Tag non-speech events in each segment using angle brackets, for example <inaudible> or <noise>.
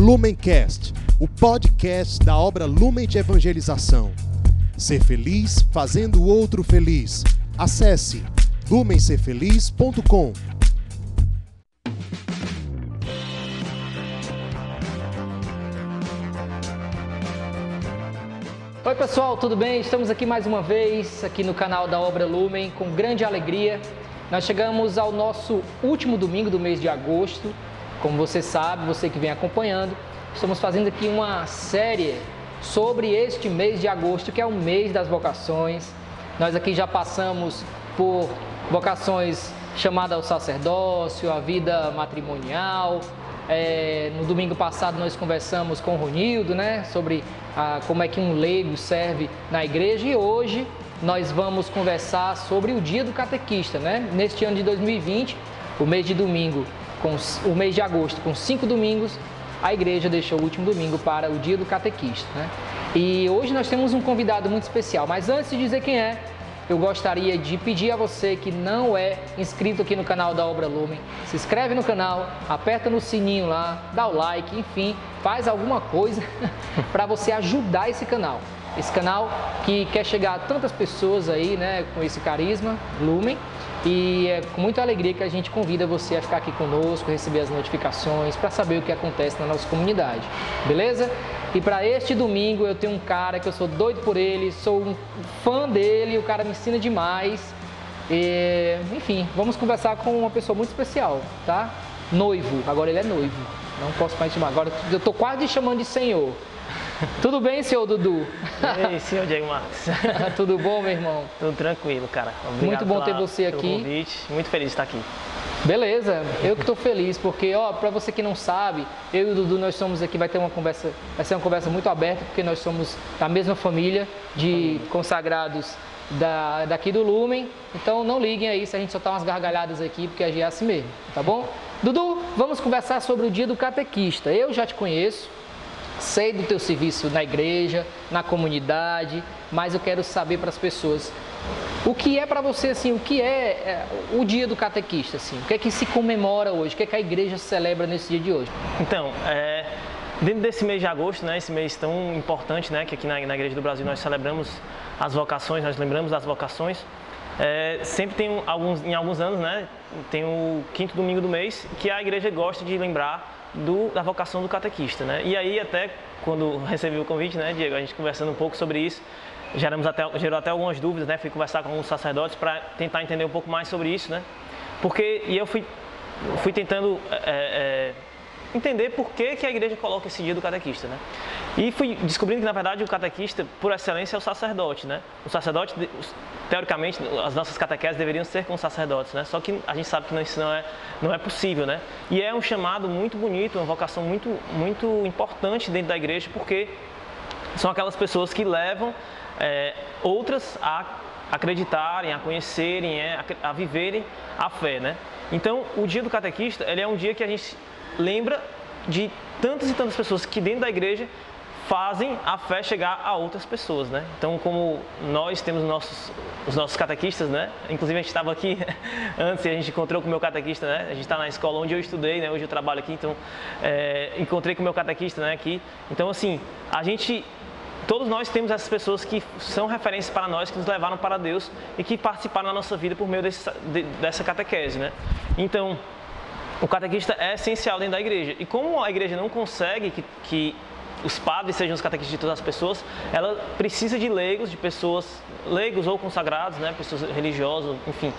Lumencast, o podcast da obra Lumen de Evangelização. Ser feliz fazendo o outro feliz. Acesse lumencerfeliz.com. Oi pessoal, tudo bem? Estamos aqui mais uma vez aqui no canal da Obra Lumen com grande alegria. Nós chegamos ao nosso último domingo do mês de agosto. Como você sabe, você que vem acompanhando, estamos fazendo aqui uma série sobre este mês de agosto, que é o mês das vocações. Nós aqui já passamos por vocações chamadas ao sacerdócio, a vida matrimonial, é, no domingo passado nós conversamos com o Ronildo, né, sobre a, como é que um leigo serve na igreja e hoje nós vamos conversar sobre o dia do catequista, né? Neste ano de 2020, o mês de domingo, com o mês de agosto, com cinco domingos, a igreja deixou o último domingo para o dia do catequista, né? E hoje nós temos um convidado muito especial, mas antes de dizer quem é, eu gostaria de pedir a você que não é inscrito aqui no canal da Obra Lumen, se inscreve no canal, aperta no sininho lá, dá o like, enfim, faz alguma coisa <laughs> para você ajudar esse canal. Esse canal que quer chegar a tantas pessoas aí, né, com esse carisma, Lumen, e é com muita alegria que a gente convida você a ficar aqui conosco, receber as notificações, para saber o que acontece na nossa comunidade, beleza? E para este domingo eu tenho um cara que eu sou doido por ele, sou um fã dele, o cara me ensina demais. E, enfim, vamos conversar com uma pessoa muito especial, tá? Noivo, agora ele é noivo. Não posso mais chamar. Agora eu tô quase chamando de senhor. Tudo bem, senhor Dudu? E aí, senhor Diego Marques? <laughs> Tudo bom, meu irmão? Tudo tranquilo, cara. Obrigado Muito bom ter você aqui. Convite. Muito feliz de estar aqui. Beleza, eu que estou feliz, porque ó, para você que não sabe, eu e o Dudu nós somos aqui, vai ter uma conversa, vai ser uma conversa muito aberta, porque nós somos da mesma família de consagrados da, daqui do Lumen. Então não liguem aí se a gente soltar umas gargalhadas aqui, porque a gente é assim mesmo, tá bom? Dudu, vamos conversar sobre o dia do catequista. Eu já te conheço, sei do teu serviço na igreja, na comunidade, mas eu quero saber para as pessoas o que é para você assim, o que é, é, o dia do catequista assim? O que é que se comemora hoje? O que é que a igreja celebra nesse dia de hoje? Então, é, dentro desse mês de agosto, né, esse mês tão importante, né, que aqui na, na igreja do Brasil nós celebramos as vocações, nós lembramos das vocações. É, sempre tem alguns, em alguns anos, né, tem o quinto domingo do mês que a igreja gosta de lembrar do, da vocação do catequista, né? E aí até quando recebi o convite, né, Diego, a gente conversando um pouco sobre isso, geramos até, gerou até algumas dúvidas, né? Fui conversar com alguns sacerdotes para tentar entender um pouco mais sobre isso, né? Porque, e eu fui, fui tentando é, é, entender por que, que a igreja coloca esse dia do catequista, né? E fui descobrindo que, na verdade, o catequista, por excelência, é o sacerdote, né? O sacerdote, teoricamente, as nossas catequeses deveriam ser com sacerdotes, né? Só que a gente sabe que isso não é, não é possível, né? E é um chamado muito bonito, uma vocação muito, muito importante dentro da igreja, porque são aquelas pessoas que levam é, outras a acreditarem, a conhecerem, é, a, a, viverem a fé, né? Então, o dia do catequista, ele é um dia que a gente lembra de tantas e tantas pessoas que dentro da igreja fazem a fé chegar a outras pessoas, né? Então, como nós temos nossos, os nossos catequistas, né? Inclusive, a gente estava aqui <laughs> antes e a gente encontrou com o meu catequista, né? A gente está na escola onde eu estudei, né? Hoje eu trabalho aqui, então é, encontrei com o meu catequista, né? Aqui. Então, assim, a gente todos nós temos essas pessoas que são referências para nós, que nos levaram para Deus e que participaram da nossa vida por meio desse, de, dessa catequese, né? Então, o catequista é essencial dentro da igreja. E como a igreja não consegue que, que os padres sejam os catequistas de todas as pessoas, ela precisa de leigos, de pessoas, leigos ou consagrados, né, pessoas religiosas, enfim,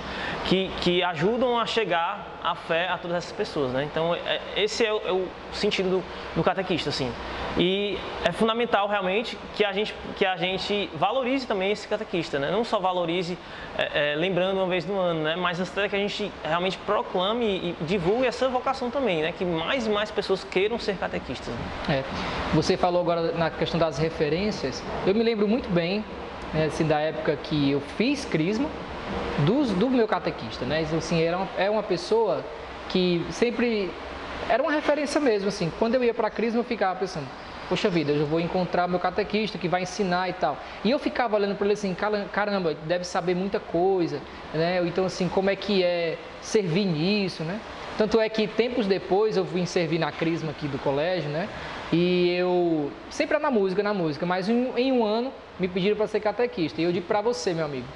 que, que ajudam a chegar a fé a todas essas pessoas, né? Então, é, esse é o, é o sentido do, do, catequista, assim. E é fundamental realmente que a gente, que a gente valorize também esse catequista, né? Não só valorize é, é, lembrando uma vez no ano, né? Mas até que a gente realmente proclame e, divulgue essa vocação também, né? Que mais e mais pessoas queiram ser catequistas. Né? É. Você falou agora na questão das referências. Eu me lembro muito bem, né, assim, da época que eu fiz crisma, do, do meu catequista, né? Assim, era uma, é uma pessoa que sempre era uma referência mesmo, assim. Quando eu ia para a crisma, eu ficava pensando, poxa vida, eu vou encontrar meu catequista que vai ensinar e tal. E eu ficava olhando para ele assim, caramba, deve saber muita coisa, né? Então, assim, como é que é servir nisso, né? Tanto é que tempos depois eu vim servir na crisma aqui do colégio, né? E eu sempre na música, na música, mas em, um ano me pediram para ser catequista. E eu digo para você, meu amigo,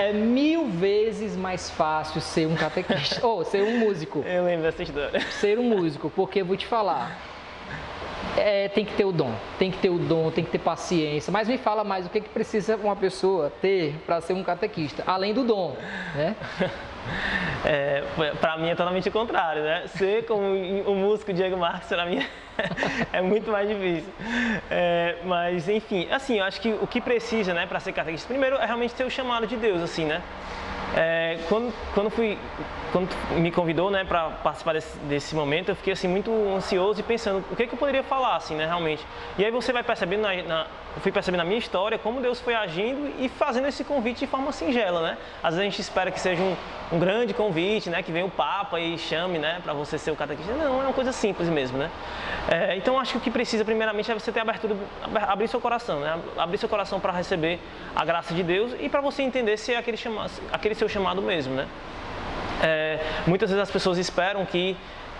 é mil vezes mais fácil ser um catequista, <laughs> ou ser um músico. Eu lembro dessa história. Ser um músico, porque eu vou te falar, é, tem que ter o dom, tem que ter o dom, tem que ter paciência. Mas me fala mais, o que, que precisa uma pessoa ter para ser um catequista, além do dom, né? É, para mim é totalmente o contrário, né? Ser como o músico Diego Marques, para mim <laughs> é muito mais difícil. É, mas, enfim, assim, eu acho que o que precisa, né, para ser catequista, primeiro é realmente ter o chamado de Deus, assim, né? É, quando, quando, fui, quando me convidou né, para participar desse, desse, momento, eu fiquei assim, muito ansioso e pensando o que, que eu poderia falar, assim, né, realmente. E aí você vai percebendo, na, na, eu fui percebendo na minha história como Deus foi agindo e fazendo esse convite de forma singela. Né? Às vezes a gente espera que seja um, um grande convite, né, que venha o Papa e chame né, para você ser o catequista. Não, é uma coisa simples mesmo. Né? É, então acho que o que precisa, primeiramente, é você ter abertura, abrir seu coração, né? abrir seu coração para receber a graça de Deus e para você entender se é aquele, chama, aquele seu chamado mesmo, né? É, muitas vezes as pessoas esperam que,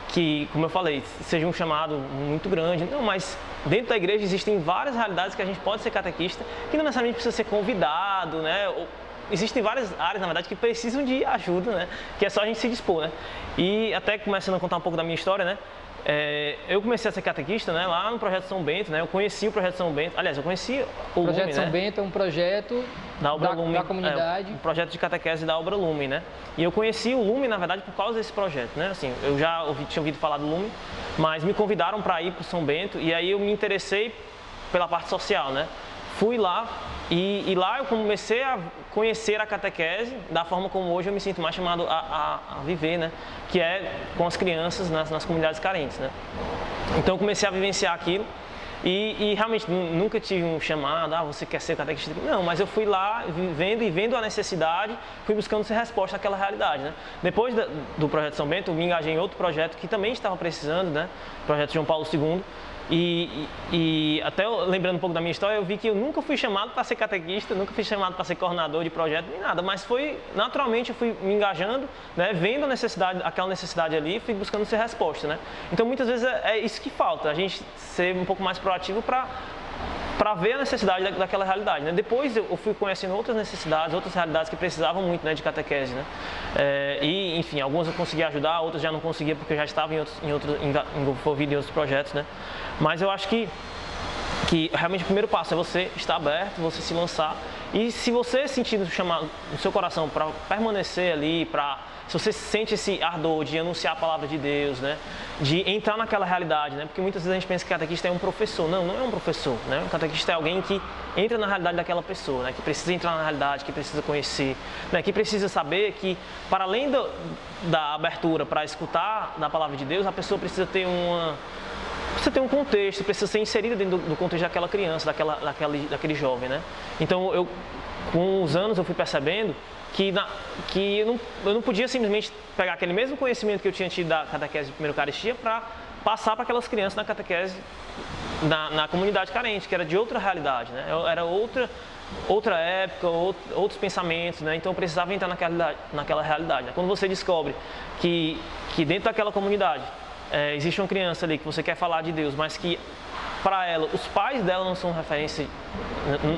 que, como eu falei, seja um chamado muito grande. Não, mas dentro da igreja existem várias realidades que a gente pode ser catequista, que não necessariamente precisa ser convidado, né? Ou, existem várias áreas, na verdade, que precisam de ajuda, né? Que é só a gente se dispor, né? E até começando a contar um pouco da minha história, né? É, eu comecei a ser catequista né, lá no Projeto São Bento, né, eu conheci o Projeto São Bento, aliás, eu conheci o Projeto Lume, São né, Bento é um projeto da, Obra da, Lume, da comunidade. É, um projeto de catequese da Obra Lume, né, e eu conheci o Lume, na verdade, por causa desse projeto, né, assim, eu já ouvi, tinha ouvido falar do Lume, mas me convidaram para ir para o São Bento, e aí eu me interessei pela parte social, né, fui lá e, e, lá eu comecei a conhecer a catequese da forma como hoje eu me sinto mais chamado a, a, a viver, né? Que é com as crianças nas, nas, comunidades carentes, né? Então eu comecei a vivenciar aquilo e, e, realmente nunca tive um chamado, ah, você quer ser catequista? Não, mas eu fui lá vendo e vendo a necessidade, fui buscando ser resposta àquela realidade, né? Depois do projeto São Bento, eu me engajei em outro projeto que também estava precisando, né? O projeto João Paulo II e, e, até lembrando um pouco da minha história, eu vi que eu nunca fui chamado para ser catequista, nunca fui chamado para ser coordenador de projeto, nem nada, mas foi naturalmente eu fui me engajando, né, vendo a necessidade, aquela necessidade ali, fui buscando ser resposta, né? Então muitas vezes é, é isso que falta, a gente ser um pouco mais proativo para para ver a necessidade da, daquela realidade. Né? Depois eu fui conhecendo outras necessidades, outras realidades que precisavam muito né, de catequese. Né? É, e, enfim, algumas eu conseguia ajudar, outras já não conseguia porque eu já estava em outros, em outros, envolvido em outros projetos. Né? Mas eu acho que, que realmente o primeiro passo é você estar aberto, você se lançar. E se você sentir no seu coração para permanecer ali, para se você sente esse ardor de anunciar a palavra de Deus, né? De entrar naquela realidade, né? Porque muitas vezes a gente pensa que catequista é um professor. Não, não é um professor, né? O catequista é alguém que entra na realidade daquela pessoa, né? Que precisa entrar na realidade, que precisa conhecer, né? Que precisa saber que, para além do, da abertura para escutar da palavra de Deus, a pessoa precisa ter uma precisa ter um contexto, precisa ser inserida dentro do, contexto daquela criança, daquela, daquela, daquele jovem, né? Então, eu, com os anos, eu fui percebendo que, na, que eu, não, eu não podia simplesmente pegar aquele mesmo conhecimento que eu tinha tido da catequese de primeira Eucaristia para passar para aquelas crianças na catequese na, na, comunidade carente, que era de outra realidade, né? Era outra, outra época, outros pensamentos, né? Então eu precisava entrar naquela, naquela realidade. Né? Quando você descobre que, que dentro daquela comunidade é, existe uma criança ali que você quer falar de Deus, mas que para ela os pais dela não são referência,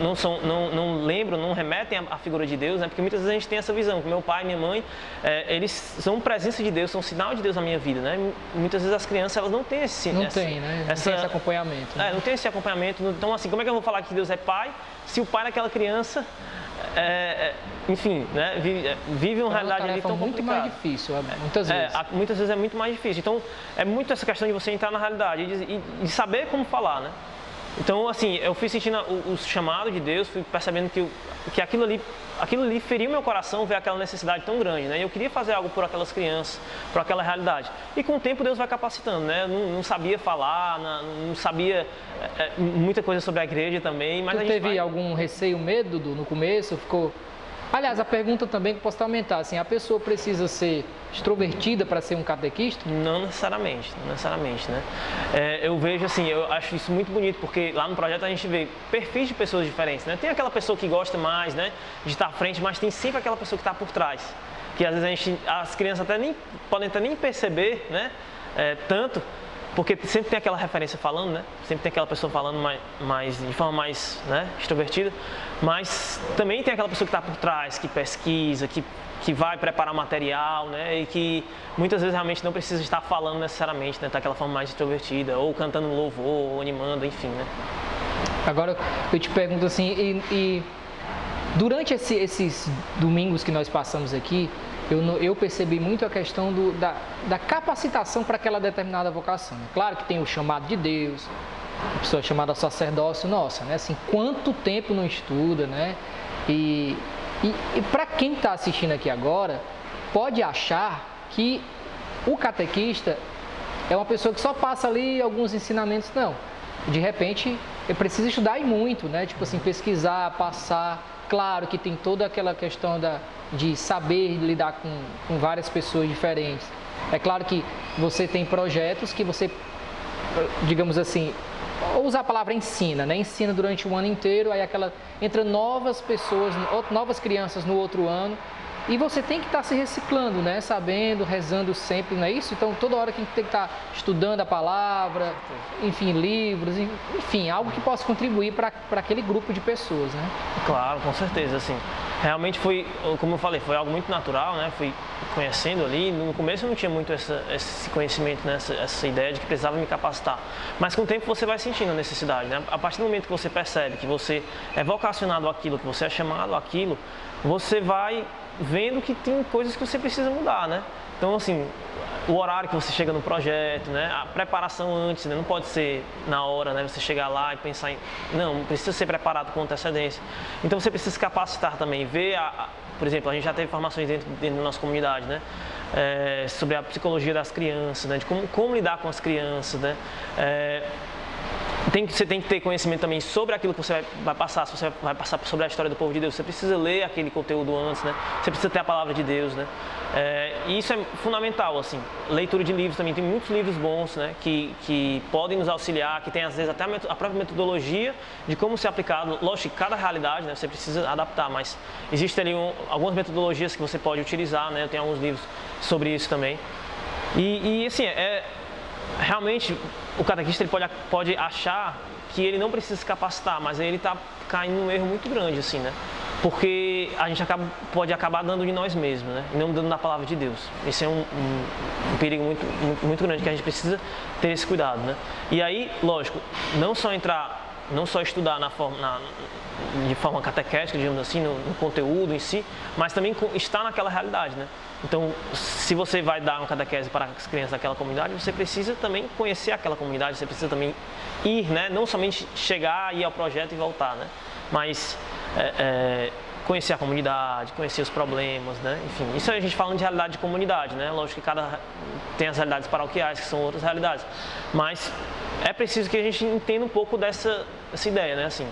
não, são, não, não lembram, não remetem à figura de Deus, né? porque muitas vezes a gente tem essa visão, que meu pai e minha mãe, é, eles são presença de Deus, são sinal de Deus na minha vida. Né? Muitas vezes as crianças elas não têm esse, não essa, tem, né? não essa, tem esse acompanhamento. Né? É, não tem esse acompanhamento. Então, assim, como é que eu vou falar que Deus é pai se o pai daquela criança é, é, enfim, né, vive, é, vive uma é realidade ali tão muito complicada. mais difícil, muitas vezes. É, muitas vezes é muito mais difícil. Então, é muito essa questão de você entrar na realidade e, de saber como falar, né? Então, assim, eu fui sentindo o, o chamado de Deus, fui percebendo que, que aquilo ali aquilo ali feriu meu coração ver aquela necessidade tão grande, né? E eu queria fazer algo por aquelas crianças, por aquela realidade. E com o tempo Deus vai capacitando, né? Não, não sabia falar, não, não sabia é, muita coisa sobre a igreja também, mas tu teve vai... algum receio, medo do, no começo? Ficou Aliás, a pergunta também que posso aumentar, assim, a pessoa precisa ser extrovertida para ser um catequista? Não necessariamente, não necessariamente, né? É, eu vejo assim, eu acho isso muito bonito, porque lá no projeto a gente vê perfis de pessoas diferentes, né? Tem aquela pessoa que gosta mais, né, de estar à frente, mas tem sempre aquela pessoa que está por trás. que às vezes gente, as crianças até nem podem até nem perceber, né? É, tanto, porque sempre tem aquela referência falando, né? Sempre tem aquela pessoa falando mais, mais de forma mais né, extrovertida, mas também tem aquela pessoa que está por trás, que pesquisa, que, que vai preparar material, né? E que muitas vezes realmente não precisa estar falando necessariamente, né? Tá aquela forma mais extrovertida, ou cantando louvor, ou animando, enfim, né? Agora eu te pergunto assim, e, e durante esse, esses domingos que nós passamos aqui, eu, eu percebi muito a questão do, da, da capacitação para aquela determinada vocação. Claro que tem o chamado de Deus, a pessoa chamada sacerdócio, nossa, né? Assim, quanto tempo não estuda, né? E, e, e para quem está assistindo aqui agora, pode achar que o catequista é uma pessoa que só passa ali alguns ensinamentos, não. De repente, ele precisa estudar e muito, né? Tipo assim, pesquisar, passar. Claro que tem toda aquela questão da, de saber lidar com, com várias pessoas diferentes. É claro que você tem projetos que você, digamos assim, ou usar a palavra ensina, né? Ensina durante o ano inteiro, aí aquela entra novas pessoas, novas crianças no outro ano e você tem que estar se reciclando, né? Sabendo, rezando sempre, não é isso? Então toda hora que a gente tem que estar estudando a palavra, enfim, livros, enfim, algo que possa contribuir para aquele grupo de pessoas, né? Claro, com certeza, assim. Realmente foi, como eu falei, foi algo muito natural, né? Fui conhecendo ali. No começo eu não tinha muito essa, esse conhecimento, né? essa, essa ideia de que precisava me capacitar. Mas com o tempo você vai sentindo a necessidade, né? A partir do momento que você percebe que você é vocacionado àquilo, que você é chamado àquilo, você vai vendo que tem coisas que você precisa mudar, né? Então, assim, o horário que você chega no projeto, né? A preparação antes, né? Não pode ser na hora, né? Você chegar lá e pensar em... Não, precisa ser preparado com antecedência. Então, você precisa se capacitar também, ver a. Por exemplo, a gente já teve formações dentro, dentro da nossa comunidade, né? É, sobre a psicologia das crianças, né? De como, como lidar com as crianças, né? É, tem, você tem que ter conhecimento também sobre aquilo que você vai, vai, passar. Se você vai passar sobre a história do povo de Deus, você precisa ler aquele conteúdo antes, né? Você precisa ter a palavra de Deus, né? É, e isso é fundamental, assim. Leitura de livros também. Tem muitos livros bons, né? Que, que podem nos auxiliar, que tem às vezes até a, própria metodologia de como ser aplicado. Lógico que cada realidade, né? Você precisa adaptar, mas existem ali um, algumas metodologias que você pode utilizar, né? Eu tenho alguns livros sobre isso também. E, e assim, é, realmente o catequista ele pode, pode achar que ele não precisa se capacitar, mas ele está caindo num erro muito grande, assim, né? Porque a gente acaba, pode acabar dando de nós mesmos, né? Não dando na palavra de Deus. Esse é um, um, um perigo muito, muito, muito, grande que a gente precisa ter esse cuidado, né? E aí, lógico, não só entrar, não só estudar na forma, na, de forma catequética, digamos assim, no, no, conteúdo em si, mas também estar naquela realidade, né? Então, se você vai dar uma catequese para as crianças daquela comunidade, você precisa também conhecer aquela comunidade, você precisa também ir, né? Não somente chegar, ir ao projeto e voltar, né? Mas é, é, conhecer a comunidade, conhecer os problemas, né? Enfim, isso a gente falando de realidade de comunidade, né? Lógico que cada tem as realidades paroquiais, que são outras realidades, mas é preciso que a gente entenda um pouco dessa, dessa ideia, né? Assim,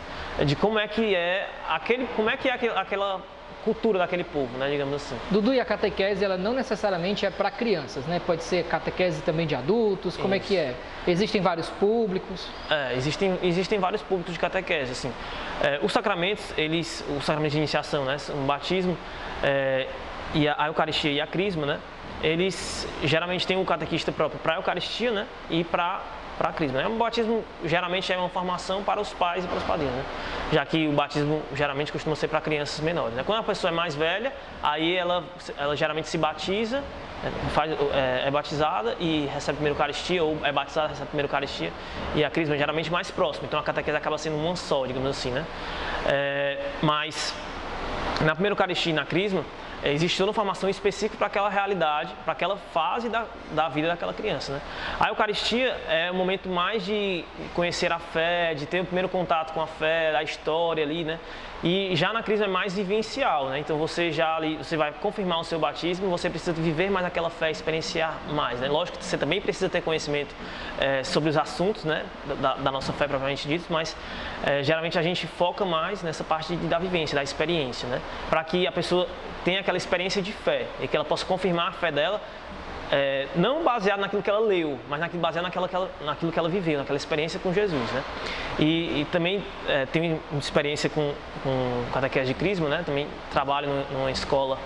de como é que é aquele, como é que é aquela cultura daquele povo, né, digamos assim. Dudu, e a catequese, ela não necessariamente é para crianças, né? Pode ser catequese também de adultos, como Isso. é que é? Existem vários públicos? É, existem, existem vários públicos de catequese, assim. É, os sacramentos, eles, o sacramento de iniciação, né, o batismo, é, e a, a Eucaristia e a Crisma, né, eles geralmente têm um catequista próprio para a Eucaristia, né, e para para a crisma. Né? O batismo geralmente é uma formação para os pais e para os padrinhos, né? já que o batismo geralmente costuma ser para crianças menores. Né? Quando a pessoa é mais velha, aí ela, ela geralmente se batiza, né? faz, é, é, batizada e recebe a primeira Eucaristia, ou é batizada recebe a primeira Eucaristia, e a crisma é geralmente mais próxima. Então a catequese acaba sendo uma só, digamos assim. Né? É, mas na primeira Eucaristia e na crisma, é, existe toda uma formação específica para aquela realidade, para aquela fase da, da vida daquela criança. Né? A Eucaristia é o momento mais de conhecer a fé, de ter o primeiro contato com a fé, a história ali, né? E já na crise é mais vivencial, né? Então você já ali, você vai confirmar o seu batismo, você precisa viver mais aquela fé, experienciar mais, né? Lógico que você também precisa ter conhecimento é, sobre os assuntos, né? Da, da, nossa fé propriamente dito, mas é, geralmente a gente foca mais nessa parte de, da vivência, da experiência, né? Para que a pessoa tenha aquela experiência de fé e que ela possa confirmar a fé dela é, não baseado naquilo que ela leu, mas naquilo, baseado naquela, que ela, naquilo que ela viveu, naquela experiência com Jesus, né? E, e também é, tenho experiência com, com catequese de crisma, né? Também trabalho numa escola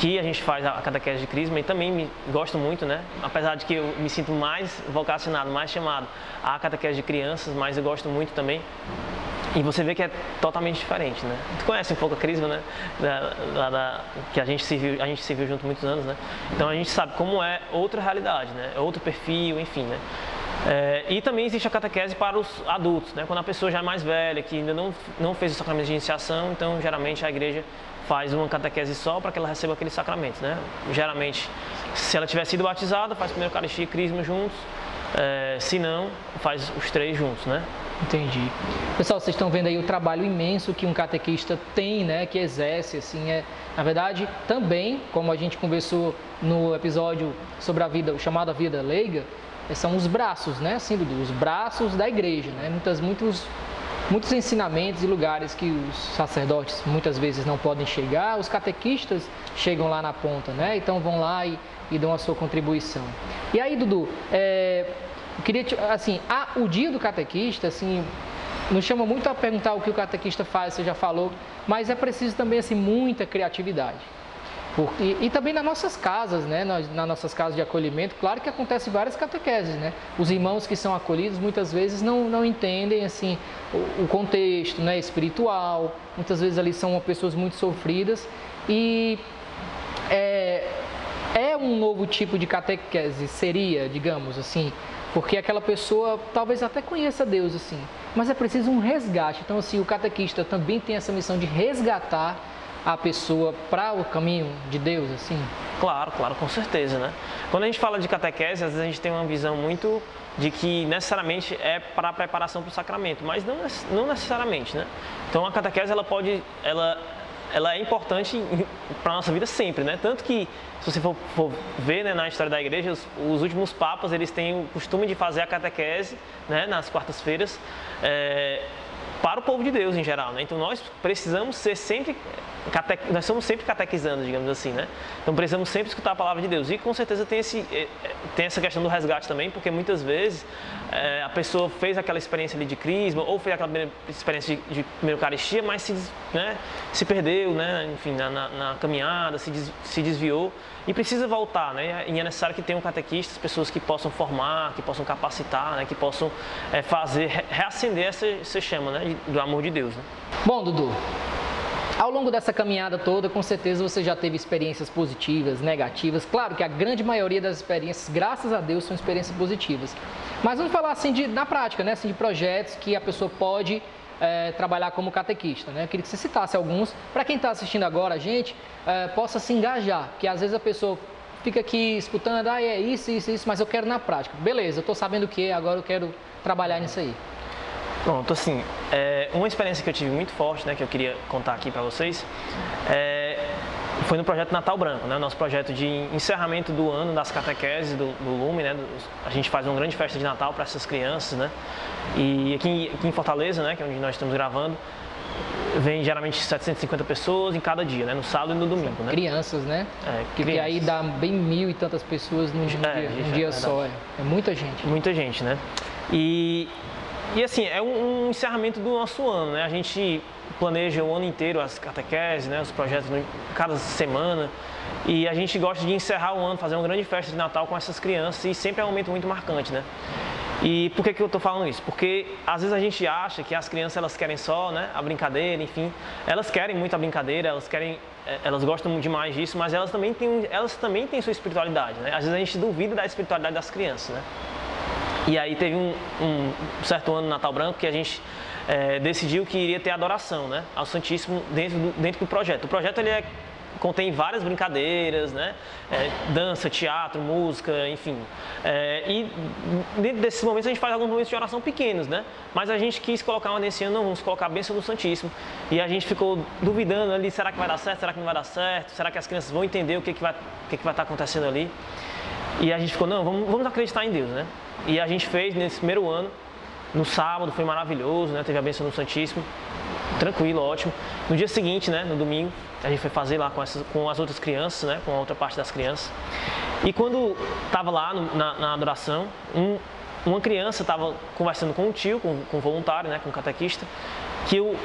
que a gente faz a catequese de crisma e também me gosto muito, né? Apesar de que eu me sinto mais vocacionado, mais chamado à catequese de crianças, mas eu gosto muito também. E você vê que é totalmente diferente, né? Tu conhece um pouco a crisma, né? Da, da, da, que a gente serviu, a gente serviu junto muitos anos, né? Então a gente sabe como é outra realidade, né? É outro perfil, enfim, né? É, e também existe a catequese para os adultos, né? Quando a pessoa já é mais velha, que ainda não, não fez o sacramento de iniciação, então geralmente a igreja faz uma catequese só para que ela receba aqueles sacramentos, né? Geralmente, se ela tiver sido batizada, faz primeiro Eucaristia e Crisma juntos, é, se não, faz os três juntos, né? Entendi. Pessoal, vocês estão vendo aí o trabalho imenso que um catequista tem, né, que exerce, assim, é, na verdade, também, como a gente conversou no episódio sobre a vida, o chamado a vida leiga, são os braços, né, assim, Dudu, os braços da igreja, né, muitas, muitos muitos ensinamentos e lugares que os sacerdotes muitas vezes não podem chegar, os catequistas chegam lá na ponta, né? Então vão lá e, e dão a sua contribuição. E aí, Dudu, é, eu queria, assim, a, o dia do catequista, assim, nos chama muito a perguntar o que o catequista faz, você já falou, mas é preciso também, assim, muita criatividade. Porque, e também nas nossas casas, né? Nas, nas, nossas casas de acolhimento, claro que acontece várias catequeses, né? Os irmãos que são acolhidos muitas vezes não, não entendem assim o, o contexto né? espiritual, muitas vezes ali são pessoas muito sofridas e é, é um novo tipo de catequese, seria, digamos assim, porque aquela pessoa talvez até conheça Deus assim, mas é preciso um resgate. Então assim, o catequista também tem essa missão de resgatar a pessoa para o caminho de Deus, assim? Claro, claro, com certeza, né? Quando a gente fala de catequese, às vezes a gente tem uma visão muito de que necessariamente é para a preparação para o sacramento, mas não, não necessariamente, né? Então a catequese ela pode, ela, ela é importante para a nossa vida sempre, né? Tanto que se você for, for ver né, na história da igreja, os, os, últimos papas eles têm o costume de fazer a catequese, né, nas quartas-feiras. É, para o povo de Deus em geral, né? Então nós precisamos ser sempre nós somos sempre catequizando, digamos assim, né? Então precisamos sempre escutar a palavra de Deus. E com certeza tem, esse, eh, eh, tem essa questão do resgate também, porque muitas vezes é, a pessoa fez aquela experiência ali de crisma, ou fez aquela experiência de, de Eucaristia, mas se, né, se perdeu, né? Enfim, na, na, na caminhada, se, des, se desviou e precisa voltar, né? E é necessário que tenham catequistas, pessoas que possam formar, que possam capacitar, né? Que possam é, fazer, reacender essa, essa chama, né? Do amor de Deus, né? Bom, Dudu, ao longo dessa caminhada toda, com certeza você já teve experiências positivas, negativas. Claro que a grande maioria das experiências, graças a Deus, são experiências positivas. Mas vamos falar assim de, na prática, né? Assim, de projetos que a pessoa pode é, trabalhar como catequista. Né? Eu queria que você citasse alguns, para quem está assistindo agora a gente, é, possa se engajar, que às vezes a pessoa fica aqui escutando, ah, é isso, isso, isso, mas eu quero na prática. Beleza, eu estou sabendo o que, agora eu quero trabalhar nisso aí. Pronto, assim, é, uma experiência que eu tive muito forte, né, que eu queria contar aqui para vocês, é, foi no projeto Natal Branco, né, nosso projeto de encerramento do ano das catequeses do, do Lume, né, a gente faz uma grande festa de Natal para essas crianças, né, e aqui, aqui em Fortaleza, né, que é onde nós estamos gravando, vem geralmente 750 pessoas em cada dia, né? No sábado e no domingo, né? Crianças, né? É, Porque crianças. aí dá bem mil e tantas pessoas num, é, dia, um dia é só. É, é muita gente. Muita gente, né? E e assim, é um, um, encerramento do nosso ano, né? A gente planeja o ano inteiro as catequeses, né? os projetos cada semana. E a gente gosta de encerrar o ano, fazer uma grande festa de Natal com essas crianças e sempre é um momento muito marcante, né? E por que, que eu estou falando isso? Porque às vezes a gente acha que as crianças elas querem só né, a brincadeira, enfim. Elas querem muito a brincadeira, elas querem, é, elas gostam demais disso, mas elas também têm, elas também têm sua espiritualidade, né? Às vezes a gente duvida da espiritualidade das crianças, né? E aí teve um, um certo ano Natal Branco que a gente é, decidiu que iria ter adoração né, ao Santíssimo dentro do, dentro do projeto. O projeto ele é, contém várias brincadeiras, né, é, dança, teatro, música, enfim. É, e dentro desses momentos a gente faz alguns momentos de oração pequenos, né? Mas a gente quis colocar uma nesse ano, não, vamos colocar a bênção do Santíssimo. E a gente ficou duvidando ali, será que vai dar certo, será que não vai dar certo? Será que as crianças vão entender o que, que, vai, o que, que vai estar acontecendo ali? E a gente ficou, não, vamos, vamos acreditar em Deus, né? E a gente fez nesse primeiro ano, no sábado, foi maravilhoso, né? Teve a bênção do Santíssimo, tranquilo, ótimo. No dia seguinte, né, no domingo, a gente foi fazer lá com, essas, com as outras crianças, né, com a outra parte das crianças. E quando estava lá no, na, na, adoração, um, uma criança estava conversando com um tio, com, com um voluntário, né, com um catequista, que o,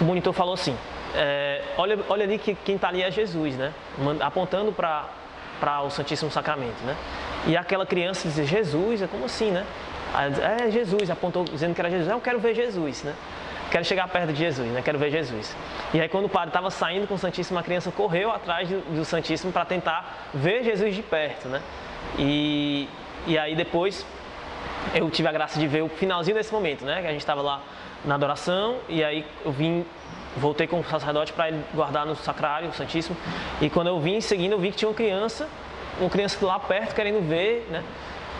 o monitor falou assim, é, olha, olha ali que quem está ali é Jesus, né? Apontando para o Santíssimo Sacramento, né? E aquela criança dizia, Jesus, é como assim, né? É Jesus, apontou dizendo que era Jesus. Eu quero ver Jesus, né? Quero chegar perto de Jesus, né? Quero ver Jesus. E aí quando o padre estava saindo com o Santíssimo, a criança correu atrás do, do Santíssimo para tentar ver Jesus de perto, né? E, e aí depois eu tive a graça de ver o finalzinho desse momento, né? Que a gente estava lá na adoração e aí eu vim voltei com o sacerdote para guardar no sacrário, o Santíssimo. E quando eu vim seguindo, eu vi que tinha uma criança, uma criança lá perto querendo ver, né?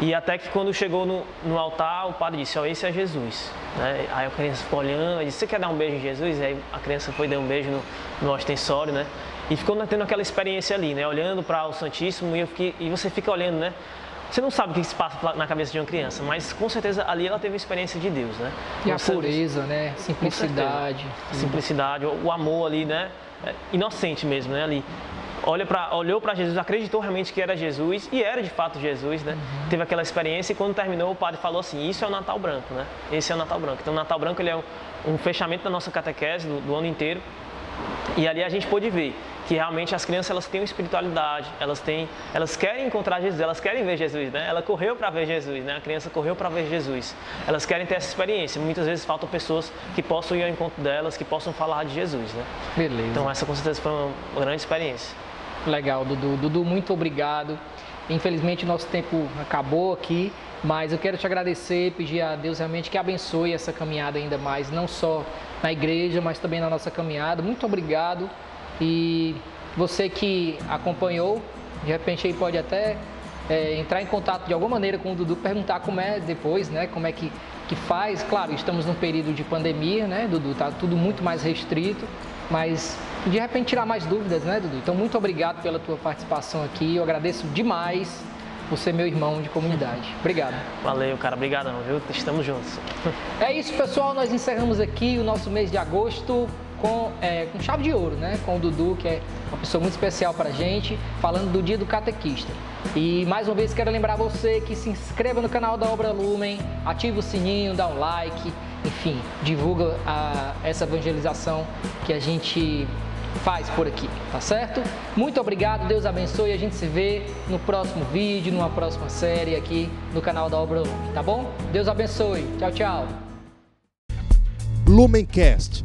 E até que quando chegou no, no altar, o padre disse, ó, oh, esse é Jesus. Né? Aí a criança ficou olhando, e disse, você quer dar um beijo em Jesus? E aí a criança foi dar um beijo no, no ostensório, né? E ficou tendo aquela experiência ali, né? Olhando para o Santíssimo e, fiquei, e você fica olhando, né? Você não sabe o que se passa na cabeça de uma criança, mas com certeza ali ela teve uma experiência de Deus, né? E a pureza, né? Simplicidade. Simplicidade, o amor ali, né? É inocente mesmo, né? Ali. Olha pra, olhou para Jesus, acreditou realmente que era Jesus e era de fato Jesus, né? Uhum. Teve aquela experiência e quando terminou o padre falou assim: Isso é o Natal Branco, né? Esse é o Natal Branco. Então, o Natal Branco ele é um, um fechamento da nossa catequese do, do ano inteiro e ali a gente pôde ver que realmente as crianças elas têm uma espiritualidade, elas têm, elas querem encontrar Jesus, elas querem ver Jesus, né? Ela correu para ver Jesus, né? A criança correu para ver Jesus. Elas querem ter essa experiência. Muitas vezes faltam pessoas que possam ir ao encontro delas, que possam falar de Jesus, né? Beleza. Então essa com certeza foi uma grande experiência. Legal, Dudu. Dudu, muito obrigado. Infelizmente nosso tempo acabou aqui, mas eu quero te agradecer, pedir a Deus realmente que abençoe essa caminhada ainda mais, não só na igreja, mas também na nossa caminhada. Muito obrigado. E você que acompanhou, de repente aí pode até é, entrar em contato de alguma maneira com o Dudu, perguntar como é depois, né? Como é que, que faz. Claro, estamos num período de pandemia, né, Dudu? Tá tudo muito mais restrito, mas de repente tirar mais dúvidas, né, Dudu? Então, muito obrigado pela tua participação aqui. Eu agradeço demais por ser meu irmão de comunidade. Obrigado. Valeu, cara. Obrigadão, viu? Estamos juntos. É isso, pessoal. Nós encerramos aqui o nosso mês de agosto com, é, com chave de ouro, né? Com o Dudu, que é uma pessoa muito especial para a gente, falando do dia do catequista. E mais uma vez quero lembrar você que se inscreva no canal da Obra Lumen, ativa o sininho, dá um like, enfim, divulga a, essa evangelização que a gente faz por aqui, tá certo? Muito obrigado, Deus abençoe a gente se vê no próximo vídeo, numa próxima série aqui no canal da Obra Lumen, tá bom? Deus abençoe. Tchau, tchau. Lumencast,